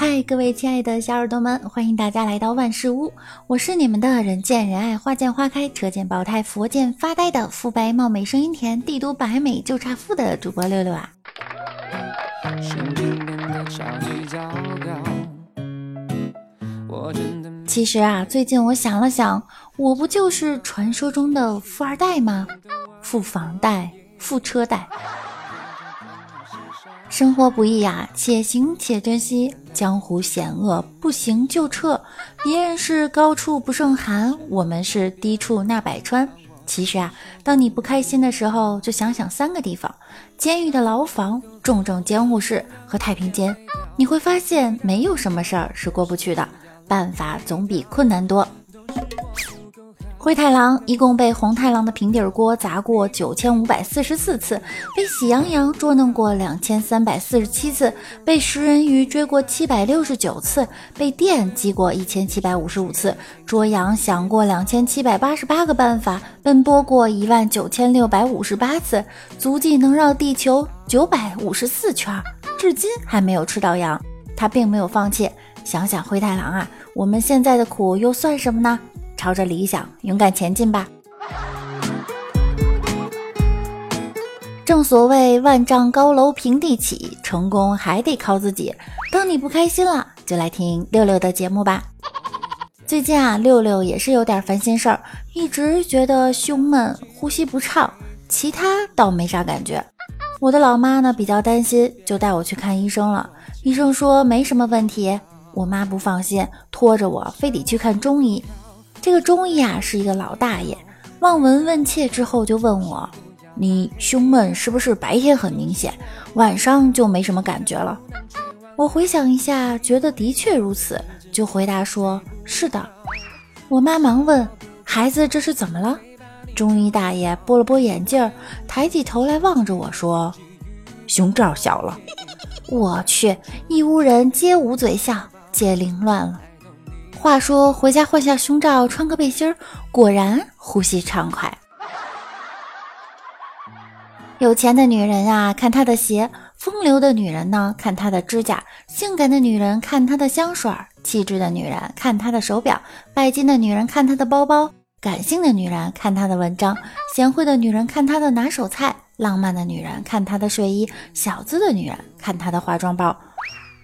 嗨，各位亲爱的小耳朵们，欢迎大家来到万事屋，我是你们的人见人爱、花见花开、车见爆胎、佛见发呆的肤白貌美、声音甜、帝都白美就差富的主播六六啊。其实啊，最近我想了想，我不就是传说中的富二代吗？富房贷，富车贷。生活不易呀，且行且珍惜。江湖险恶，不行就撤。别人是高处不胜寒，我们是低处纳百川。其实啊，当你不开心的时候，就想想三个地方：监狱的牢房、重症监护室和太平间。你会发现，没有什么事儿是过不去的。办法总比困难多。灰太狼一共被红太狼的平底锅砸过九千五百四十四次，被喜羊羊捉弄过两千三百四十七次，被食人鱼追过七百六十九次，被电击过一千七百五十五次，捉羊想过两千七百八十八个办法，奔波过一万九千六百五十八次，足迹能绕地球九百五十四圈，至今还没有吃到羊。他并没有放弃。想想灰太狼啊，我们现在的苦又算什么呢？朝着理想勇敢前进吧！正所谓万丈高楼平地起，成功还得靠自己。当你不开心了，就来听六六的节目吧。最近啊，六六也是有点烦心事儿，一直觉得胸闷、呼吸不畅，其他倒没啥感觉。我的老妈呢比较担心，就带我去看医生了。医生说没什么问题，我妈不放心，拖着我非得去看中医。这个中医啊是一个老大爷，望闻问切之后就问我：“你胸闷是不是白天很明显，晚上就没什么感觉了？”我回想一下，觉得的确如此，就回答说：“是的。”我妈忙问：“孩子这是怎么了？”中医大爷拨了拨眼镜，抬起头来望着我说：“胸罩小了。”我去，一屋人皆捂嘴笑，皆凌乱了。话说回家换下胸罩，穿个背心儿，果然呼吸畅快。有钱的女人啊，看她的鞋；风流的女人呢，看她的指甲；性感的女人看她的香水；气质的女人看她的手表；拜金的女人看她的包包；感性的女人看她的文章；贤惠的女人看她的拿手菜；浪漫的女人看她的睡衣；小资的女人看她的化妆包。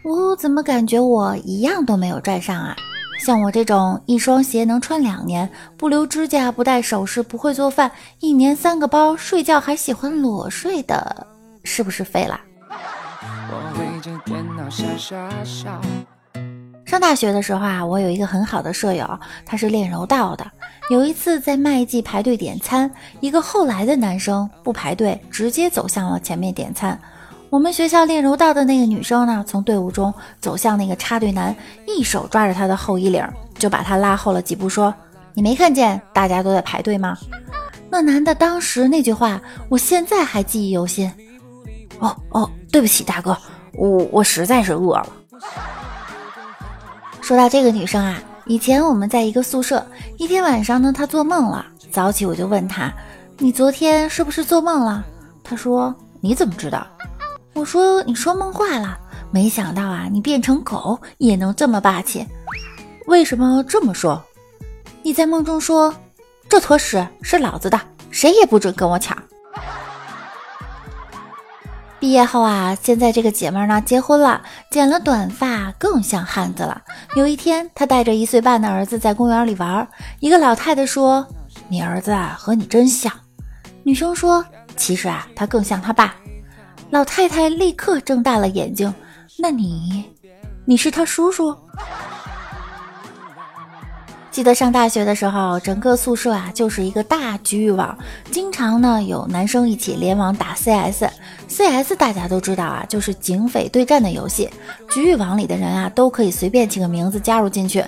我怎么感觉我一样都没有占上啊？像我这种一双鞋能穿两年，不留指甲，不戴首饰，不会做饭，一年三个包，睡觉还喜欢裸睡的，是不是废了？上大学的时候啊，我有一个很好的舍友，他是练柔道的。有一次在麦记排队点餐，一个后来的男生不排队，直接走向了前面点餐。我们学校练柔道的那个女生呢，从队伍中走向那个插队男，一手抓着他的后衣领，就把他拉后了几步，说：“你没看见大家都在排队吗？”那男的当时那句话，我现在还记忆犹新。哦哦，对不起，大哥，我我实在是饿了。说到这个女生啊，以前我们在一个宿舍，一天晚上呢，她做梦了。早起我就问她：“你昨天是不是做梦了？”她说：“你怎么知道？”我说你说梦话了，没想到啊，你变成狗也能这么霸气。为什么这么说？你在梦中说这坨屎是老子的，谁也不准跟我抢。毕业后啊，现在这个姐妹呢结婚了，剪了短发更像汉子了。有一天，她带着一岁半的儿子在公园里玩，一个老太太说：“你儿子啊和你真像。”女生说：“其实啊，他更像他爸。”老太太立刻睁大了眼睛，那你，你是他叔叔？记得上大学的时候，整个宿舍啊就是一个大局域网，经常呢有男生一起联网打 CS。CS 大家都知道啊，就是警匪对战的游戏。局域网里的人啊都可以随便起个名字加入进去。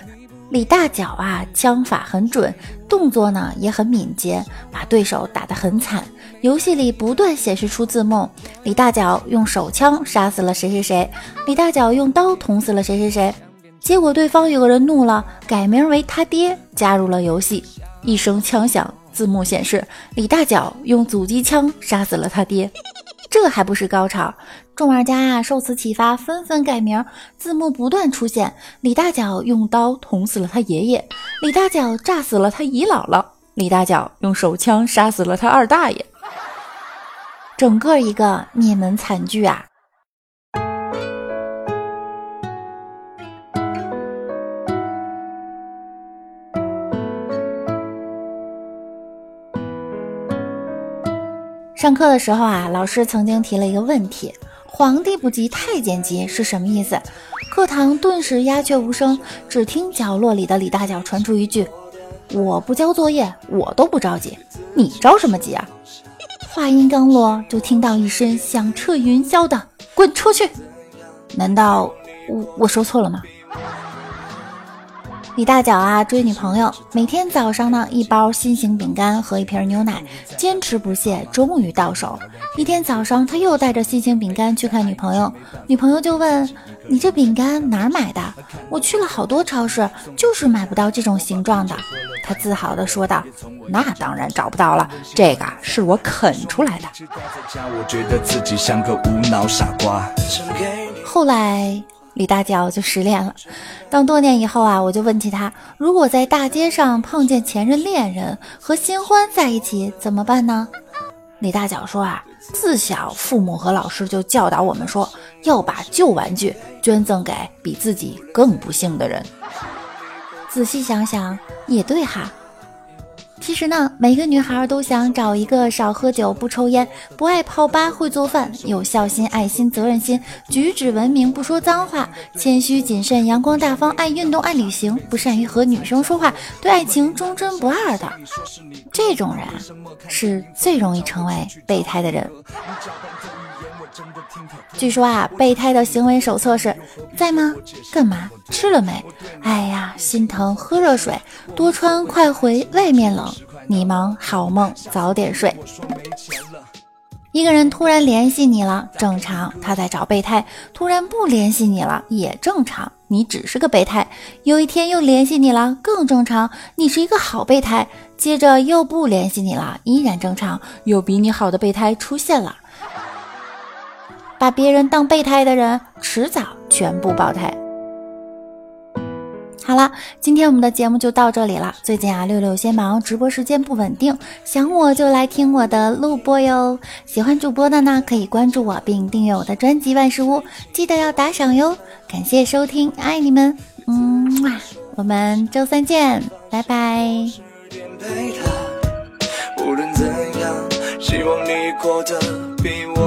李大脚啊，枪法很准，动作呢也很敏捷，把对手打得很惨。游戏里不断显示出字幕：李大脚用手枪杀死了谁谁谁，李大脚用刀捅死了谁谁谁。结果对方有个人怒了，改名为他爹，加入了游戏。一声枪响，字幕显示李大脚用阻击枪杀死了他爹。这还不是高潮，众玩家啊受此启发，纷纷改名，字幕不断出现：李大脚用刀捅死了他爷爷，李大脚炸死了他姨姥姥，李大脚用手枪杀死了他二大爷，整个一个灭门惨剧啊！上课的时候啊，老师曾经提了一个问题：“皇帝不急太监急是什么意思？”课堂顿时鸦雀无声，只听角落里的李大脚传出一句：“我不交作业，我都不着急，你着什么急啊？”话音刚落，就听到一声响彻云霄的“滚出去”。难道我我说错了吗？李大脚啊，追女朋友，每天早上呢，一包心形饼干和一瓶牛奶，坚持不懈，终于到手。一天早上，他又带着心形饼干去看女朋友，女朋友就问：“你这饼干哪儿买的？我去了好多超市，就是买不到这种形状的。”他自豪地说道：“那当然找不到了，这个是我啃出来的。”后来。李大脚就失恋了。当多年以后啊，我就问起他，如果在大街上碰见前任恋人和新欢在一起，怎么办呢？李大脚说啊，自小父母和老师就教导我们说，要把旧玩具捐赠给比自己更不幸的人。仔细想想，也对哈。其实呢，每个女孩都想找一个少喝酒、不抽烟、不爱泡吧、会做饭、有孝心、爱心、责任心、举止文明、不说脏话、谦虚谨慎、阳光大方、爱运动、爱旅行、不善于和女生说话、对爱情忠贞不二的。这种人是最容易成为备胎的人。据说啊，备胎的行为手册是在吗？干嘛？吃了没？哎呀，心疼，喝热水，多穿，快回，外面冷。你忙，好梦，早点睡。一个人突然联系你了，正常，他在找备胎；突然不联系你了，也正常，你只是个备胎。有一天又联系你了，更正常，你是一个好备胎。接着又不联系你了，依然正常，有比你好的备胎出现了。把别人当备胎的人，迟早全部爆胎。好了，今天我们的节目就到这里了。最近啊，六六先忙，直播时间不稳定，想我就来听我的录播哟。喜欢主播的呢，可以关注我并订阅我的专辑万事屋，记得要打赏哟。感谢收听，爱你们，嗯，我们周三见，拜拜。无论怎样，希望你过得比我。